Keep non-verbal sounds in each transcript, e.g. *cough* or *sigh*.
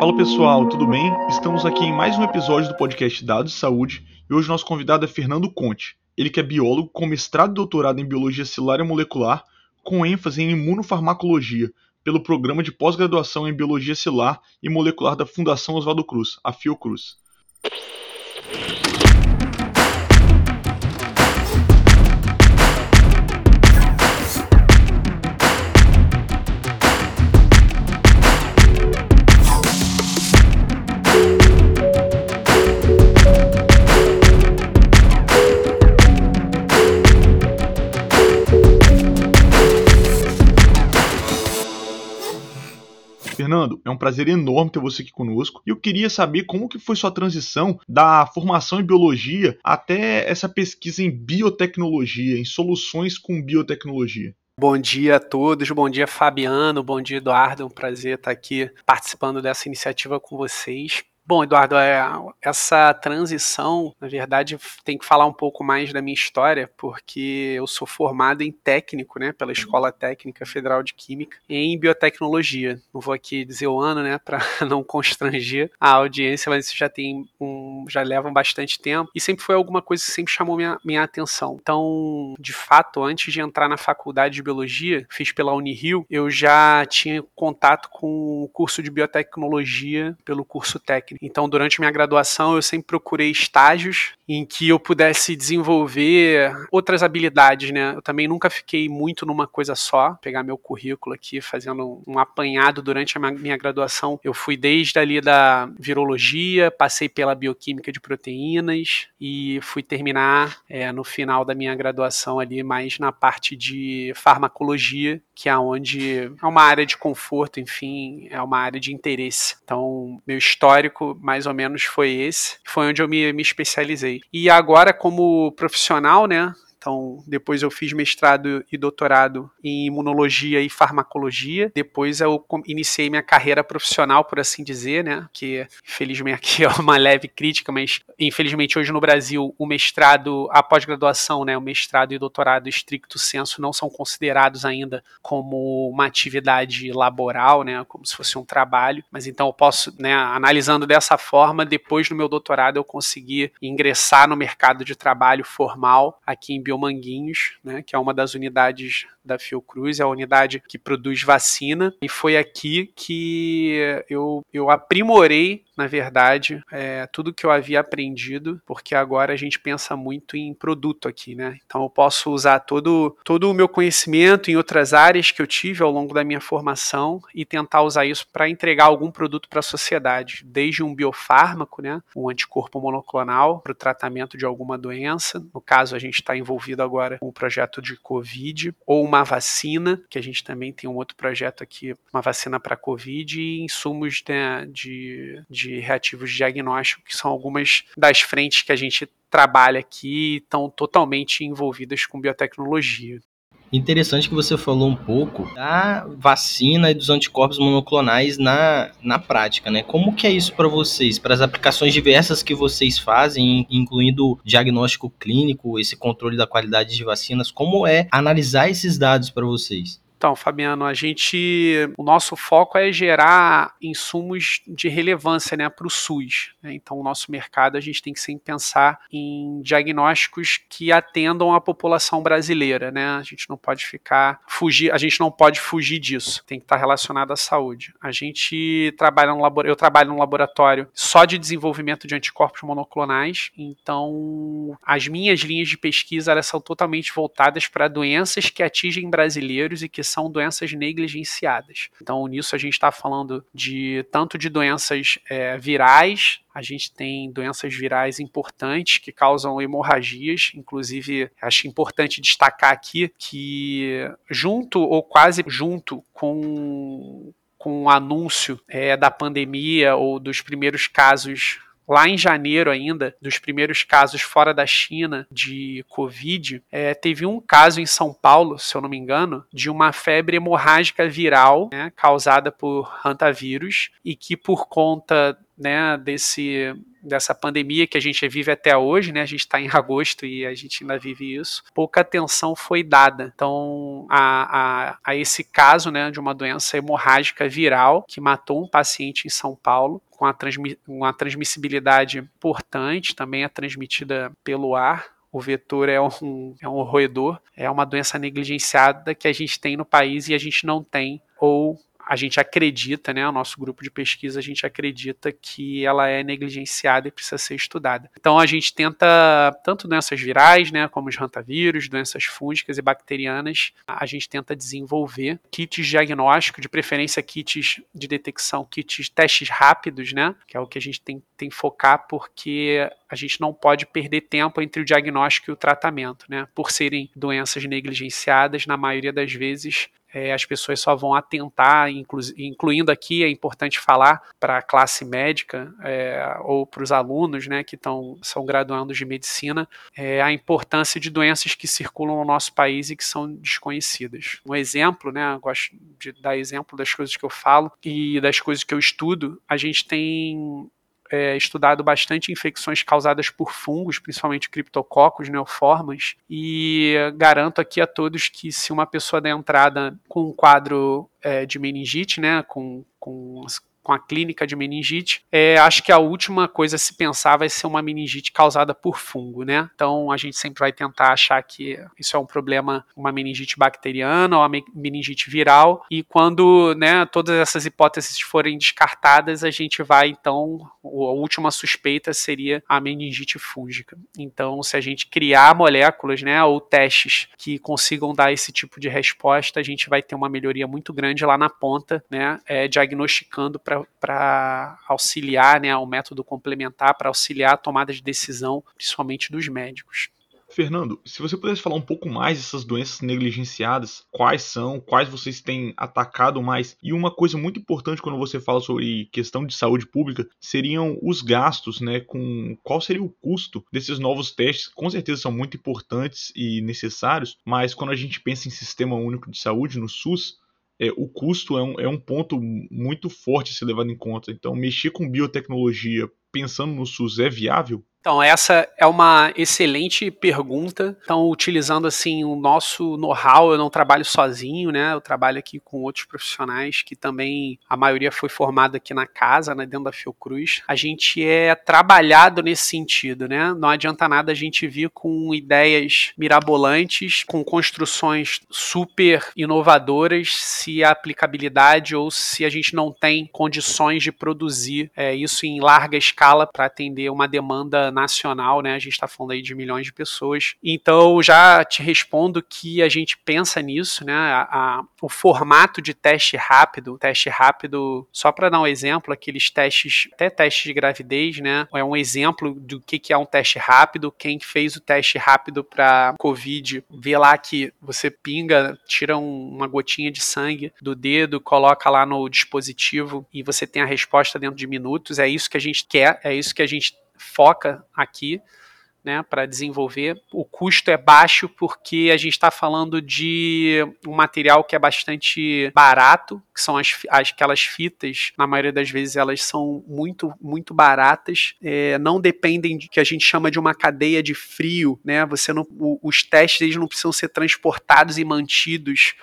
Fala pessoal, tudo bem? Estamos aqui em mais um episódio do podcast Dados de Saúde e hoje nosso convidado é Fernando Conte. Ele que é biólogo com mestrado e doutorado em biologia celular e molecular, com ênfase em imunofarmacologia, pelo programa de pós-graduação em biologia celular e molecular da Fundação Oswaldo Cruz, a Fiocruz. É um prazer enorme ter você aqui conosco. E eu queria saber como que foi sua transição da formação em biologia até essa pesquisa em biotecnologia, em soluções com biotecnologia. Bom dia a todos, bom dia Fabiano, bom dia Eduardo, é um prazer estar aqui participando dessa iniciativa com vocês. Bom, Eduardo, é, essa transição, na verdade, tem que falar um pouco mais da minha história, porque eu sou formado em técnico, né, pela Escola Técnica Federal de Química, em biotecnologia. Não vou aqui dizer o ano, né, *laughs* para não constranger a audiência, mas isso já tem um, já levam bastante tempo e sempre foi alguma coisa que sempre chamou minha, minha atenção. Então, de fato, antes de entrar na faculdade de biologia, fiz pela Unirio, eu já tinha contato com o curso de biotecnologia pelo curso técnico. Então, durante minha graduação, eu sempre procurei estágios em que eu pudesse desenvolver outras habilidades, né? Eu também nunca fiquei muito numa coisa só. Pegar meu currículo aqui, fazendo um apanhado durante a minha graduação, eu fui desde ali da virologia, passei pela bioquímica de proteínas e fui terminar é, no final da minha graduação ali mais na parte de farmacologia, que é onde é uma área de conforto, enfim, é uma área de interesse. Então, meu histórico mais ou menos foi esse. Foi onde eu me, me especializei. E agora, como profissional, né? Então, depois eu fiz mestrado e doutorado em imunologia e farmacologia. Depois eu iniciei minha carreira profissional, por assim dizer, né? Que infelizmente aqui é uma leve crítica, mas infelizmente hoje no Brasil o mestrado, a pós-graduação, né, o mestrado e doutorado estricto senso não são considerados ainda como uma atividade laboral, né, como se fosse um trabalho. Mas então eu posso, né, analisando dessa forma, depois do meu doutorado eu consegui ingressar no mercado de trabalho formal aqui em Biomanguinhos, né, que é uma das unidades da Fiocruz, é a unidade que produz vacina, e foi aqui que eu, eu aprimorei, na verdade, é, tudo que eu havia aprendido, porque agora a gente pensa muito em produto aqui, né? Então eu posso usar todo, todo o meu conhecimento em outras áreas que eu tive ao longo da minha formação e tentar usar isso para entregar algum produto para a sociedade, desde um biofármaco, né, um anticorpo monoclonal para o tratamento de alguma doença, no caso a gente está envolvido agora com o projeto de Covid, ou uma vacina, que a gente também tem um outro projeto aqui, uma vacina para Covid e insumos né, de, de reativos de diagnóstico, que são algumas das frentes que a gente trabalha aqui e estão totalmente envolvidas com biotecnologia. Interessante que você falou um pouco da vacina e dos anticorpos monoclonais na, na prática, né? Como que é isso para vocês, para as aplicações diversas que vocês fazem, incluindo diagnóstico clínico, esse controle da qualidade de vacinas, como é analisar esses dados para vocês? Então, Fabiano, a gente, o nosso foco é gerar insumos de relevância, né, para o SUS. Né? Então, o nosso mercado a gente tem que sempre pensar em diagnósticos que atendam a população brasileira, né? A gente não pode ficar fugir, a gente não pode fugir disso. Tem que estar relacionado à saúde. A gente trabalha no eu trabalho num laboratório só de desenvolvimento de anticorpos monoclonais. Então, as minhas linhas de pesquisa elas são totalmente voltadas para doenças que atingem brasileiros e que são doenças negligenciadas. Então, nisso a gente está falando de tanto de doenças é, virais, a gente tem doenças virais importantes que causam hemorragias, inclusive acho importante destacar aqui que junto ou quase junto com com o anúncio é, da pandemia ou dos primeiros casos lá em janeiro ainda, dos primeiros casos fora da China de Covid, é, teve um caso em São Paulo, se eu não me engano, de uma febre hemorrágica viral né, causada por hantavírus e que por conta né, desse dessa pandemia que a gente vive até hoje, né? A gente está em agosto e a gente ainda vive isso. Pouca atenção foi dada. Então, a, a, a esse caso, né, de uma doença hemorrágica viral que matou um paciente em São Paulo, com a transmi uma transmissibilidade importante, também é transmitida pelo ar, o vetor é um, é um roedor, é uma doença negligenciada que a gente tem no país e a gente não tem, ou a gente acredita, né, o nosso grupo de pesquisa, a gente acredita que ela é negligenciada e precisa ser estudada. Então a gente tenta, tanto doenças virais, né, como os rantavírus, doenças fúngicas e bacterianas, a gente tenta desenvolver kits diagnósticos, de preferência kits de detecção, kits testes rápidos, né, que é o que a gente tem, tem focar, porque a gente não pode perder tempo entre o diagnóstico e o tratamento, né, por serem doenças negligenciadas, na maioria das vezes é, as pessoas só vão atentar, inclu incluindo aqui, é importante falar para a classe médica é, ou para os alunos né, que tão, são graduandos de medicina, é, a importância de doenças que circulam no nosso país e que são desconhecidas. Um exemplo, né, gosto de dar exemplo das coisas que eu falo e das coisas que eu estudo, a gente tem é, estudado bastante infecções causadas por fungos, principalmente criptococos, neoformas, e garanto aqui a todos que se uma pessoa der entrada com um quadro é, de meningite, né, com, com com a clínica de meningite, é, acho que a última coisa a se pensar vai ser uma meningite causada por fungo, né? Então a gente sempre vai tentar achar que isso é um problema, uma meningite bacteriana ou uma meningite viral, e quando né, todas essas hipóteses forem descartadas, a gente vai então, a última suspeita seria a meningite fúngica. Então, se a gente criar moléculas, né, ou testes que consigam dar esse tipo de resposta, a gente vai ter uma melhoria muito grande lá na ponta, né, é, diagnosticando para auxiliar, né, o método complementar para auxiliar a tomada de decisão, principalmente dos médicos. Fernando, se você pudesse falar um pouco mais dessas doenças negligenciadas, quais são, quais vocês têm atacado mais, e uma coisa muito importante quando você fala sobre questão de saúde pública seriam os gastos, né? Com qual seria o custo desses novos testes? Com certeza são muito importantes e necessários, mas quando a gente pensa em sistema único de saúde no SUS, é, o custo é um, é um ponto muito forte a ser levado em conta. Então, mexer com biotecnologia pensando no SUS é viável? Então, essa é uma excelente pergunta. Então, utilizando assim o nosso know-how, eu não trabalho sozinho, né? Eu trabalho aqui com outros profissionais que também a maioria foi formada aqui na casa, né, dentro da Fiocruz. A gente é trabalhado nesse sentido, né? Não adianta nada a gente vir com ideias mirabolantes, com construções super inovadoras, se a aplicabilidade ou se a gente não tem condições de produzir é, isso em larga escala para atender uma demanda nacional, né? A gente está falando aí de milhões de pessoas. Então, já te respondo que a gente pensa nisso, né? A, a, o formato de teste rápido, teste rápido, só para dar um exemplo, aqueles testes, até testes de gravidez, né? É um exemplo do que, que é um teste rápido. Quem fez o teste rápido para Covid, vê lá que você pinga, tira um, uma gotinha de sangue do dedo, coloca lá no dispositivo e você tem a resposta dentro de minutos. É isso que a gente quer, é isso que a gente foca aqui né, para desenvolver. O custo é baixo porque a gente está falando de um material que é bastante barato, que são as, as, aquelas fitas, na maioria das vezes elas são muito, muito baratas, é, não dependem de que a gente chama de uma cadeia de frio, né? Você não, o, os testes eles não precisam ser transportados e mantidos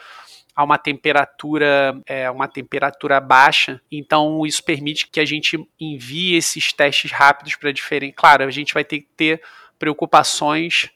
a uma temperatura, é, uma temperatura baixa. Então isso permite que a gente envie esses testes rápidos para diferentes. Claro, a gente vai ter que ter preocupações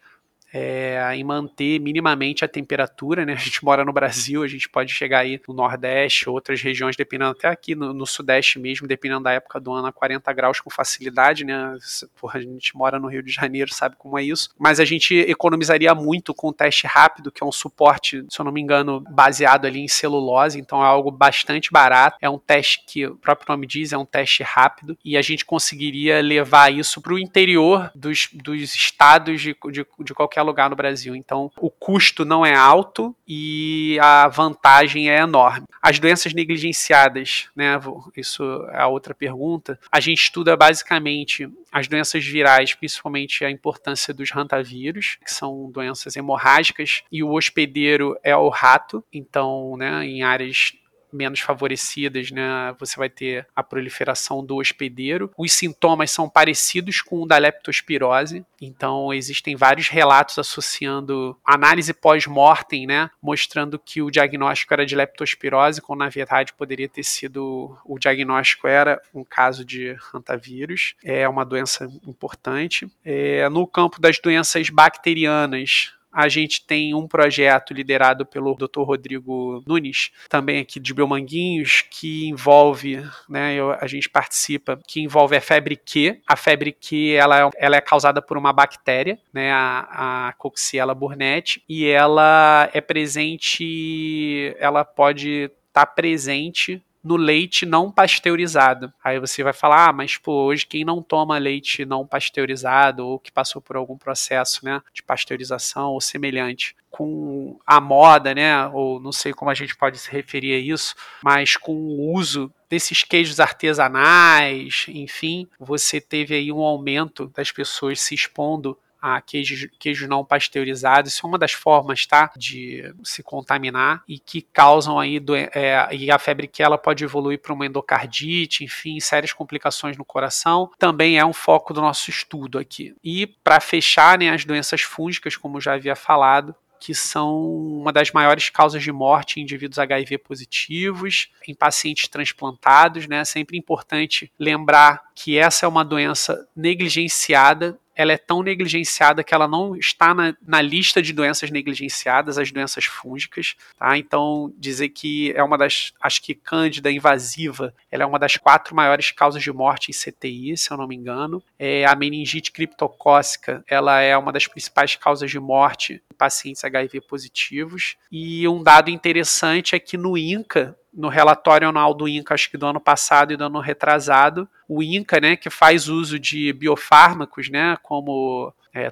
é, em manter minimamente a temperatura, né? *laughs* A gente mora no Brasil, a gente pode chegar aí no Nordeste, outras regiões, dependendo até aqui no, no Sudeste mesmo, dependendo da época do ano, a 40 graus com facilidade, né? Porra, a gente mora no Rio de Janeiro, sabe como é isso. Mas a gente economizaria muito com o teste rápido, que é um suporte, se eu não me engano, baseado ali em celulose, então é algo bastante barato. É um teste que o próprio nome diz, é um teste rápido, e a gente conseguiria levar isso para o interior dos, dos estados de, de, de qualquer qualquer lugar no Brasil. Então, o custo não é alto e a vantagem é enorme. As doenças negligenciadas, né? Isso é a outra pergunta. A gente estuda basicamente as doenças virais, principalmente a importância dos rantavírus, que são doenças hemorrágicas, e o hospedeiro é o rato. Então, né, em áreas menos favorecidas, né, você vai ter a proliferação do hospedeiro. Os sintomas são parecidos com o da leptospirose, então existem vários relatos associando análise pós-mortem, né, mostrando que o diagnóstico era de leptospirose, quando na verdade poderia ter sido o diagnóstico era um caso de hantavírus. É uma doença importante. É, no campo das doenças bacterianas, a gente tem um projeto liderado pelo Dr. Rodrigo Nunes, também aqui de Belmanguinhos, que envolve, né, eu, a gente participa, que envolve a febre Q. A febre Q, ela, ela é causada por uma bactéria, né, a, a Coxiella burnetti, e ela é presente, ela pode estar tá presente no leite não pasteurizado. Aí você vai falar, ah, mas pô, hoje quem não toma leite não pasteurizado ou que passou por algum processo, né, de pasteurização ou semelhante, com a moda, né, ou não sei como a gente pode se referir a isso, mas com o uso desses queijos artesanais, enfim, você teve aí um aumento das pessoas se expondo a queijo, queijo não pasteurizado. Isso é uma das formas, tá? De se contaminar e que causam aí do, é, e a febre que ela pode evoluir para uma endocardite, enfim, sérias complicações no coração. Também é um foco do nosso estudo aqui. E para fechar, né, as doenças fúngicas, como já havia falado, que são uma das maiores causas de morte em indivíduos HIV positivos, em pacientes transplantados, né? É sempre importante lembrar que essa é uma doença negligenciada ela é tão negligenciada que ela não está na, na, lista de doenças negligenciadas, as doenças fúngicas, tá? Então, dizer que é uma das, acho que cândida invasiva, ela é uma das quatro maiores causas de morte em CTI, se eu não me engano. É, a meningite criptocócica, ela é uma das principais causas de morte em pacientes HIV positivos. E um dado interessante é que no INCA, no relatório anual do INCA, acho que do ano passado e do ano retrasado, o INCA, né, que faz uso de biofármacos, né, como é,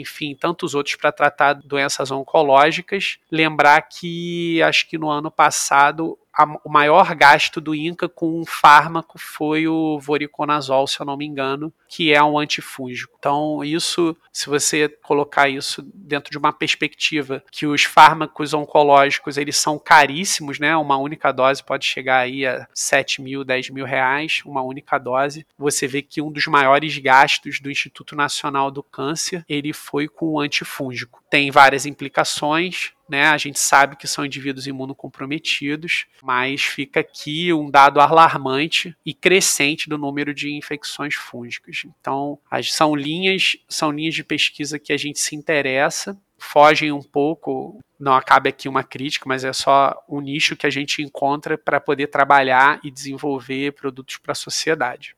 enfim, tantos outros para tratar doenças oncológicas. Lembrar que acho que no ano passado a, o maior gasto do INCA com um fármaco foi o voriconazol, se eu não me engano, que é um antifúngico. Então, isso, se você colocar isso dentro de uma perspectiva que os fármacos oncológicos, eles são caríssimos, né? Uma única dose pode chegar aí a 7 mil, 10 mil reais, uma única dose. Você vê que um dos maiores gastos do Instituto Nacional do Câncer, ele foi com o antifúngico. Tem várias implicações, né? A gente sabe que são indivíduos imunocomprometidos, mas fica aqui um dado alarmante e crescente do número de infecções fúngicas. Então, as, são linhas, são linhas de pesquisa que a gente se interessa, fogem um pouco, não acabe aqui uma crítica, mas é só um nicho que a gente encontra para poder trabalhar e desenvolver produtos para a sociedade.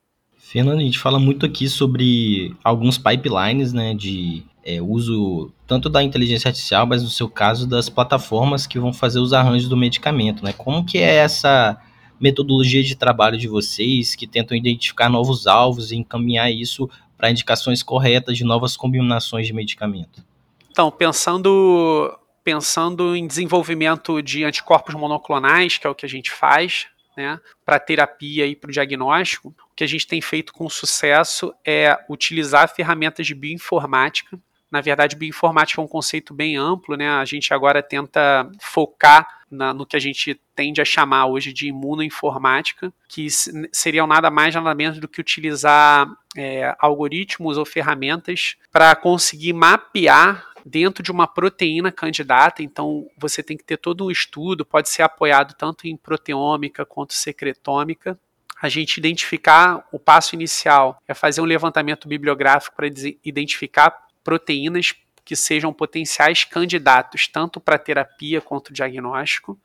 Fernando, a gente fala muito aqui sobre alguns pipelines né, de é, uso tanto da inteligência artificial, mas no seu caso das plataformas que vão fazer os arranjos do medicamento, né? Como que é essa metodologia de trabalho de vocês que tentam identificar novos alvos e encaminhar isso para indicações corretas de novas combinações de medicamento? Então, pensando pensando em desenvolvimento de anticorpos monoclonais, que é o que a gente faz, né, para terapia e para o diagnóstico, o que a gente tem feito com sucesso é utilizar ferramentas de bioinformática na verdade, bioinformática é um conceito bem amplo, né? A gente agora tenta focar na, no que a gente tende a chamar hoje de imunoinformática, que seriam nada mais nada menos do que utilizar é, algoritmos ou ferramentas para conseguir mapear dentro de uma proteína candidata, então você tem que ter todo um estudo, pode ser apoiado tanto em proteômica quanto secretômica, a gente identificar o passo inicial é fazer um levantamento bibliográfico para identificar proteínas que sejam potenciais candidatos tanto para terapia quanto diagnóstico.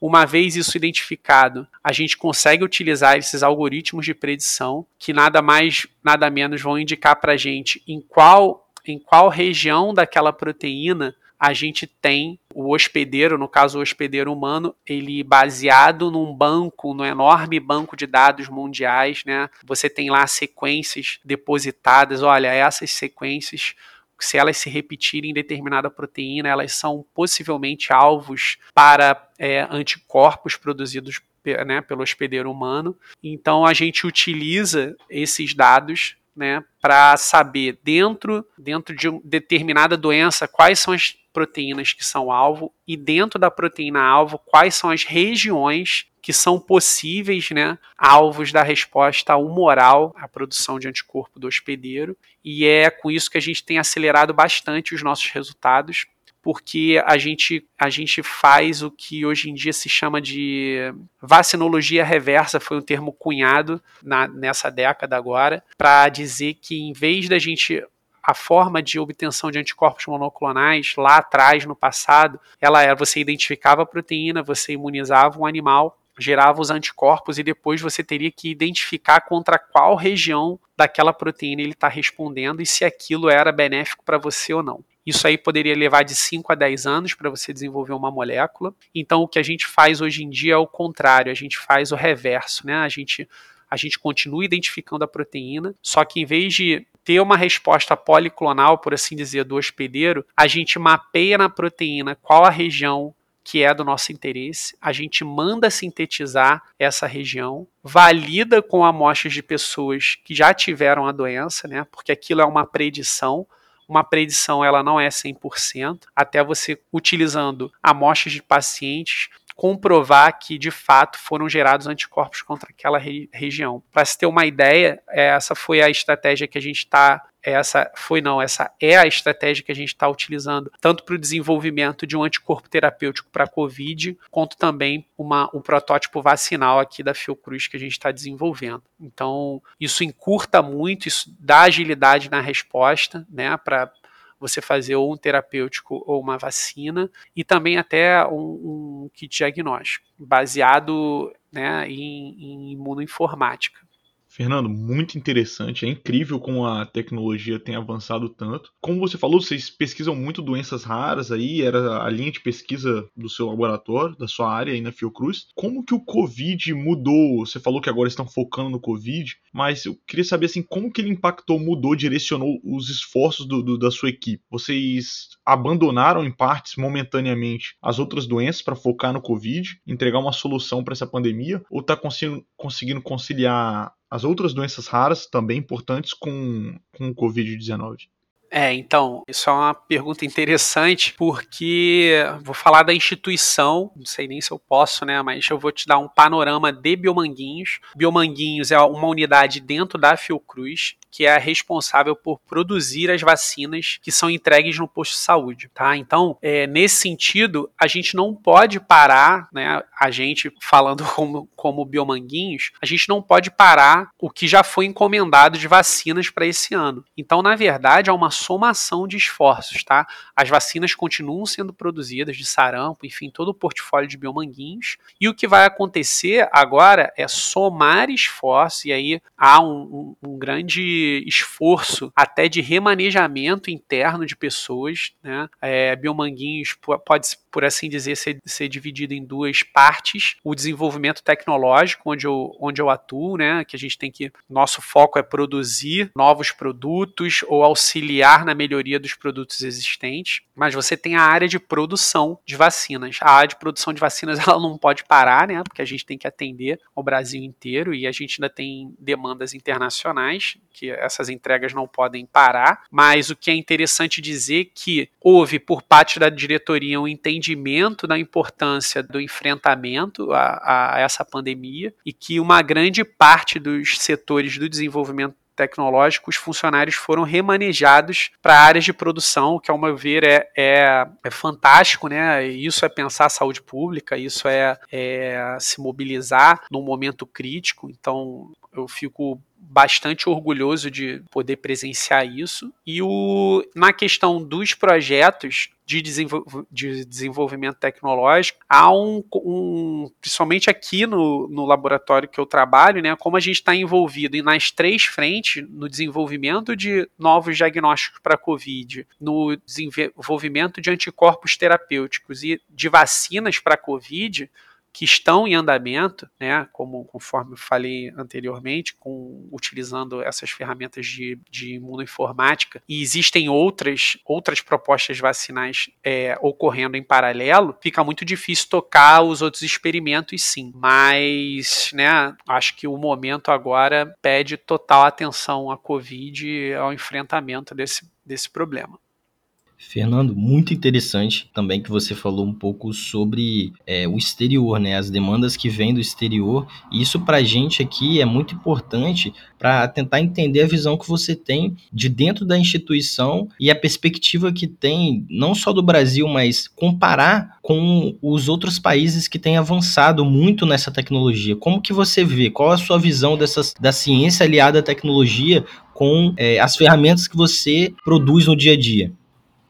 Uma vez isso identificado, a gente consegue utilizar esses algoritmos de predição que nada mais, nada menos vão indicar para a gente em qual, em qual região daquela proteína a gente tem o hospedeiro, no caso o hospedeiro humano, ele baseado num banco, num enorme banco de dados mundiais, né? Você tem lá sequências depositadas, olha, essas sequências se elas se repetirem em determinada proteína, elas são possivelmente alvos para é, anticorpos produzidos né, pelo hospedeiro humano. Então a gente utiliza esses dados né, para saber dentro, dentro de uma determinada doença quais são as proteínas que são alvo e dentro da proteína alvo quais são as regiões que são possíveis né, alvos da resposta humoral à produção de anticorpo do hospedeiro, e é com isso que a gente tem acelerado bastante os nossos resultados, porque a gente, a gente faz o que hoje em dia se chama de vacinologia reversa, foi um termo cunhado na, nessa década agora, para dizer que em vez da gente a forma de obtenção de anticorpos monoclonais lá atrás, no passado, ela era você identificava a proteína, você imunizava um animal, gerava os anticorpos e depois você teria que identificar contra qual região daquela proteína ele está respondendo e se aquilo era benéfico para você ou não. Isso aí poderia levar de 5 a 10 anos para você desenvolver uma molécula. Então, o que a gente faz hoje em dia é o contrário, a gente faz o reverso, né? A gente, a gente continua identificando a proteína, só que em vez de ter uma resposta policlonal, por assim dizer, do hospedeiro, a gente mapeia na proteína qual a região que é do nosso interesse, a gente manda sintetizar essa região, valida com amostras de pessoas que já tiveram a doença, né? Porque aquilo é uma predição. Uma predição ela não é 100%, até você utilizando amostras de pacientes comprovar que de fato foram gerados anticorpos contra aquela re região. Para se ter uma ideia, essa foi a estratégia que a gente está essa foi não, essa é a estratégia que a gente está utilizando tanto para o desenvolvimento de um anticorpo terapêutico para a Covid, quanto também uma, um protótipo vacinal aqui da Fiocruz que a gente está desenvolvendo. Então, isso encurta muito, isso dá agilidade na resposta, né, para você fazer ou um terapêutico ou uma vacina, e também até um, um kit diagnóstico, baseado né, em, em imunoinformática. Fernando, muito interessante. É incrível como a tecnologia tem avançado tanto. Como você falou, vocês pesquisam muito doenças raras aí, era a linha de pesquisa do seu laboratório, da sua área aí na Fiocruz. Como que o Covid mudou? Você falou que agora estão focando no Covid, mas eu queria saber assim, como que ele impactou, mudou, direcionou os esforços do, do, da sua equipe? Vocês abandonaram em partes momentaneamente as outras doenças para focar no Covid, entregar uma solução para essa pandemia, ou está conseguindo, conseguindo conciliar as outras doenças raras também importantes com, com o Covid-19? É, então, isso é uma pergunta interessante, porque vou falar da instituição, não sei nem se eu posso, né, mas eu vou te dar um panorama de Biomanguinhos. Biomanguinhos é uma unidade dentro da Fiocruz, que é a responsável por produzir as vacinas que são entregues no posto de saúde, tá? Então, é, nesse sentido, a gente não pode parar, né? A gente falando *laughs* como, como biomanguinhos, a gente não pode parar o que já foi encomendado de vacinas para esse ano. Então, na verdade, é uma somação de esforços, tá? As vacinas continuam sendo produzidas de sarampo, enfim, todo o portfólio de biomanguinhos. E o que vai acontecer agora é somar esforços, e aí há um, um, um grande esforço até de remanejamento interno de pessoas. Né? É, Biomanguinhos pode, por assim dizer, ser, ser dividido em duas partes. O desenvolvimento tecnológico, onde eu, onde eu atuo, né? que a gente tem que. Nosso foco é produzir novos produtos ou auxiliar na melhoria dos produtos existentes. Mas você tem a área de produção de vacinas. A área de produção de vacinas *laughs* ela não pode parar, né? porque a gente tem que atender o Brasil inteiro e a gente ainda tem demandas internacionais que essas entregas não podem parar, mas o que é interessante dizer que houve por parte da diretoria um entendimento da importância do enfrentamento a, a essa pandemia e que uma grande parte dos setores do desenvolvimento tecnológico, os funcionários foram remanejados para áreas de produção, que ao meu ver é, é, é, fantástico, né? Isso é pensar a saúde pública, isso é, é se mobilizar num momento crítico. Então eu fico bastante orgulhoso de poder presenciar isso. E o, na questão dos projetos de, desenvol de desenvolvimento tecnológico, há um, um, principalmente aqui no, no laboratório que eu trabalho, né, como a gente está envolvido nas três frentes, no desenvolvimento de novos diagnósticos para Covid, no desenvolvimento de anticorpos terapêuticos e de vacinas para Covid, que estão em andamento, né, como conforme falei anteriormente, com, utilizando essas ferramentas de, de imunoinformática, e existem outras, outras propostas vacinais é, ocorrendo em paralelo, fica muito difícil tocar os outros experimentos, sim. Mas, né, acho que o momento agora pede total atenção à Covid, ao enfrentamento desse, desse problema. Fernando, muito interessante também que você falou um pouco sobre é, o exterior, né? As demandas que vêm do exterior. E isso para a gente aqui é muito importante para tentar entender a visão que você tem de dentro da instituição e a perspectiva que tem, não só do Brasil, mas comparar com os outros países que têm avançado muito nessa tecnologia. Como que você vê? Qual a sua visão dessas, da ciência aliada à tecnologia com é, as ferramentas que você produz no dia a dia?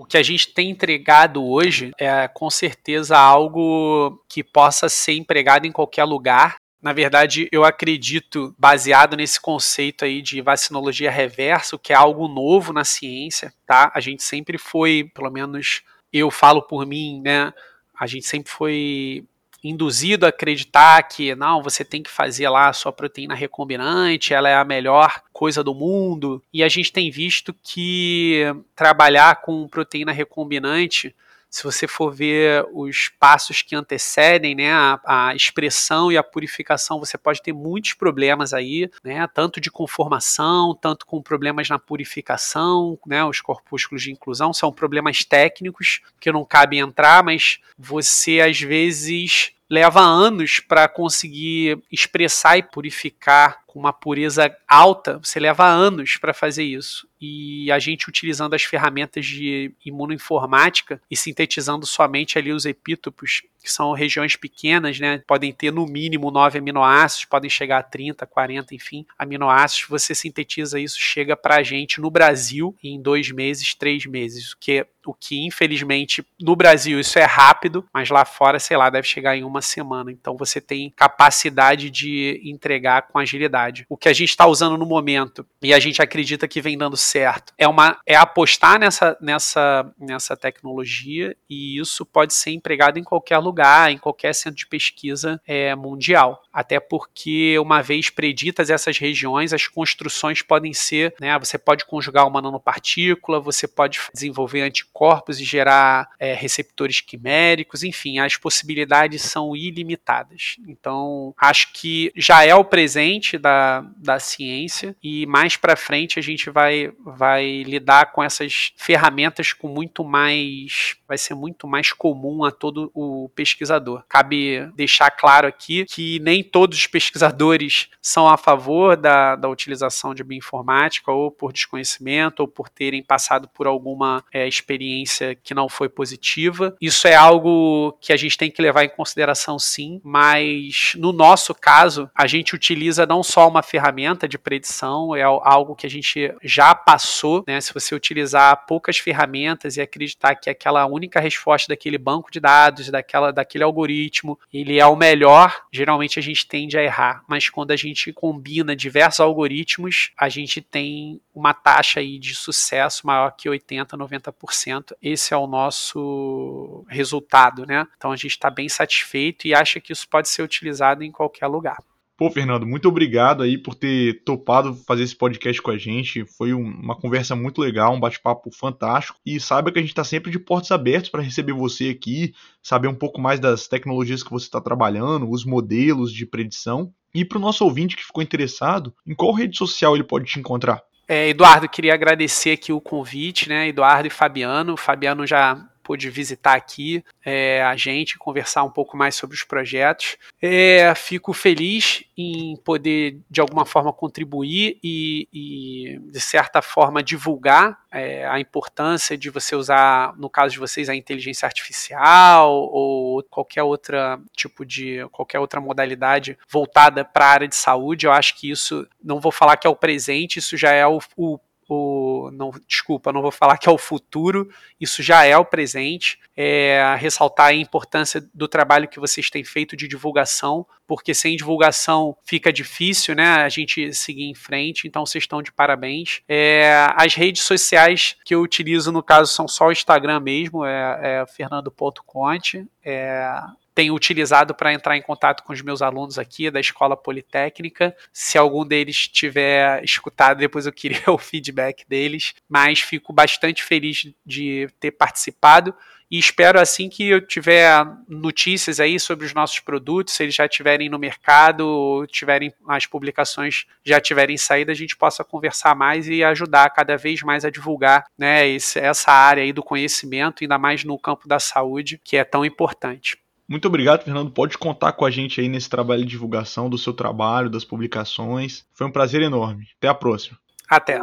Que a gente tem entregado hoje é com certeza algo que possa ser empregado em qualquer lugar. Na verdade, eu acredito, baseado nesse conceito aí de vacinologia reversa, que é algo novo na ciência, tá? A gente sempre foi, pelo menos eu falo por mim, né? A gente sempre foi induzido a acreditar que não, você tem que fazer lá a sua proteína recombinante, ela é a melhor coisa do mundo. E a gente tem visto que trabalhar com proteína recombinante se você for ver os passos que antecedem né, a, a, expressão e a purificação, você pode ter muitos problemas aí, né, tanto de conformação, tanto com problemas na purificação, né, os corpúsculos de inclusão são problemas técnicos que não cabe entrar, mas você às vezes leva anos para conseguir expressar e purificar com uma pureza alta, você leva anos para fazer isso. E a gente utilizando as ferramentas de imunoinformática e sintetizando somente ali os epítopos, que são regiões pequenas, né? Podem ter no mínimo 9 aminoácidos, podem chegar a 30, 40, enfim, aminoácidos. Você sintetiza isso, chega para a gente no Brasil em dois meses, três meses, o que o que infelizmente no Brasil isso é rápido, mas lá fora, sei lá, deve chegar em uma semana. Então você tem capacidade de entregar com agilidade. O que a gente está usando no momento e a gente acredita que vem dando certo é uma é apostar nessa nessa nessa tecnologia e isso pode ser empregado em qualquer lugar, em qualquer centro de pesquisa é, mundial. Até porque uma vez preditas essas regiões, as construções podem ser, né? Você pode conjugar uma nanopartícula, você pode desenvolver anticorpos e gerar é, receptores quiméricos, enfim, as possibilidades são ilimitadas. Então, acho que já é o presente da, da ciência e mais para frente a gente vai, vai lidar com essas ferramentas com muito mais, vai ser muito mais comum a todo o pesquisador. Cabe deixar claro aqui que nem todos os pesquisadores são a favor da, da utilização de bioinformática ou por desconhecimento ou por terem passado por alguma é, experiência que não foi positiva. Isso é algo que a gente tem que levar em consideração sim, mas no nosso caso, a gente utiliza não só uma ferramenta de predição, é algo que a gente já passou, né? Se você utilizar poucas ferramentas e acreditar que aquela única resposta daquele banco de dados, daquela, daquele algoritmo, ele é o melhor, geralmente a gente tende a errar. Mas quando a gente combina diversos algoritmos, a gente tem uma taxa aí de sucesso maior que 80, 90%. Esse é o nosso resultado, né? Então a gente está bem satisfeito e acha que isso pode ser utilizado em qualquer lugar. Pô, Fernando, muito obrigado aí por ter topado fazer esse podcast com a gente. Foi uma conversa muito legal, um bate-papo fantástico. E saiba que a gente está sempre de portas abertas para receber você aqui, saber um pouco mais das tecnologias que você está trabalhando, os modelos de predição. E para o nosso ouvinte que ficou interessado, em qual rede social ele pode te encontrar? É, Eduardo, queria agradecer aqui o convite, né? Eduardo e Fabiano. O Fabiano já pôde visitar aqui é, a gente, conversar um pouco mais sobre os projetos. É, fico feliz em poder, de alguma forma, contribuir e, e de certa forma, divulgar é, a importância de você usar, no caso de vocês, a inteligência artificial ou qualquer outra tipo de qualquer outra modalidade voltada para a área de saúde. Eu acho que isso, não vou falar que é o presente, isso já é o, o o não, desculpa, não vou falar que é o futuro, isso já é o presente. É, ressaltar a importância do trabalho que vocês têm feito de divulgação, porque sem divulgação fica difícil, né, a gente seguir em frente. Então vocês estão de parabéns. É, as redes sociais que eu utilizo no caso são só o Instagram mesmo, é, é Fernando.conte. É, tenho utilizado para entrar em contato com os meus alunos aqui da Escola Politécnica. Se algum deles tiver escutado, depois eu queria *laughs* o feedback deles, mas fico bastante feliz de ter participado e espero assim que eu tiver notícias aí sobre os nossos produtos, se eles já estiverem no mercado, ou tiverem as publicações já tiverem saído, a gente possa conversar mais e ajudar cada vez mais a divulgar né, esse, essa área aí do conhecimento, ainda mais no campo da saúde, que é tão importante. Muito obrigado, Fernando. Pode contar com a gente aí nesse trabalho de divulgação do seu trabalho, das publicações. Foi um prazer enorme. Até a próxima. Até.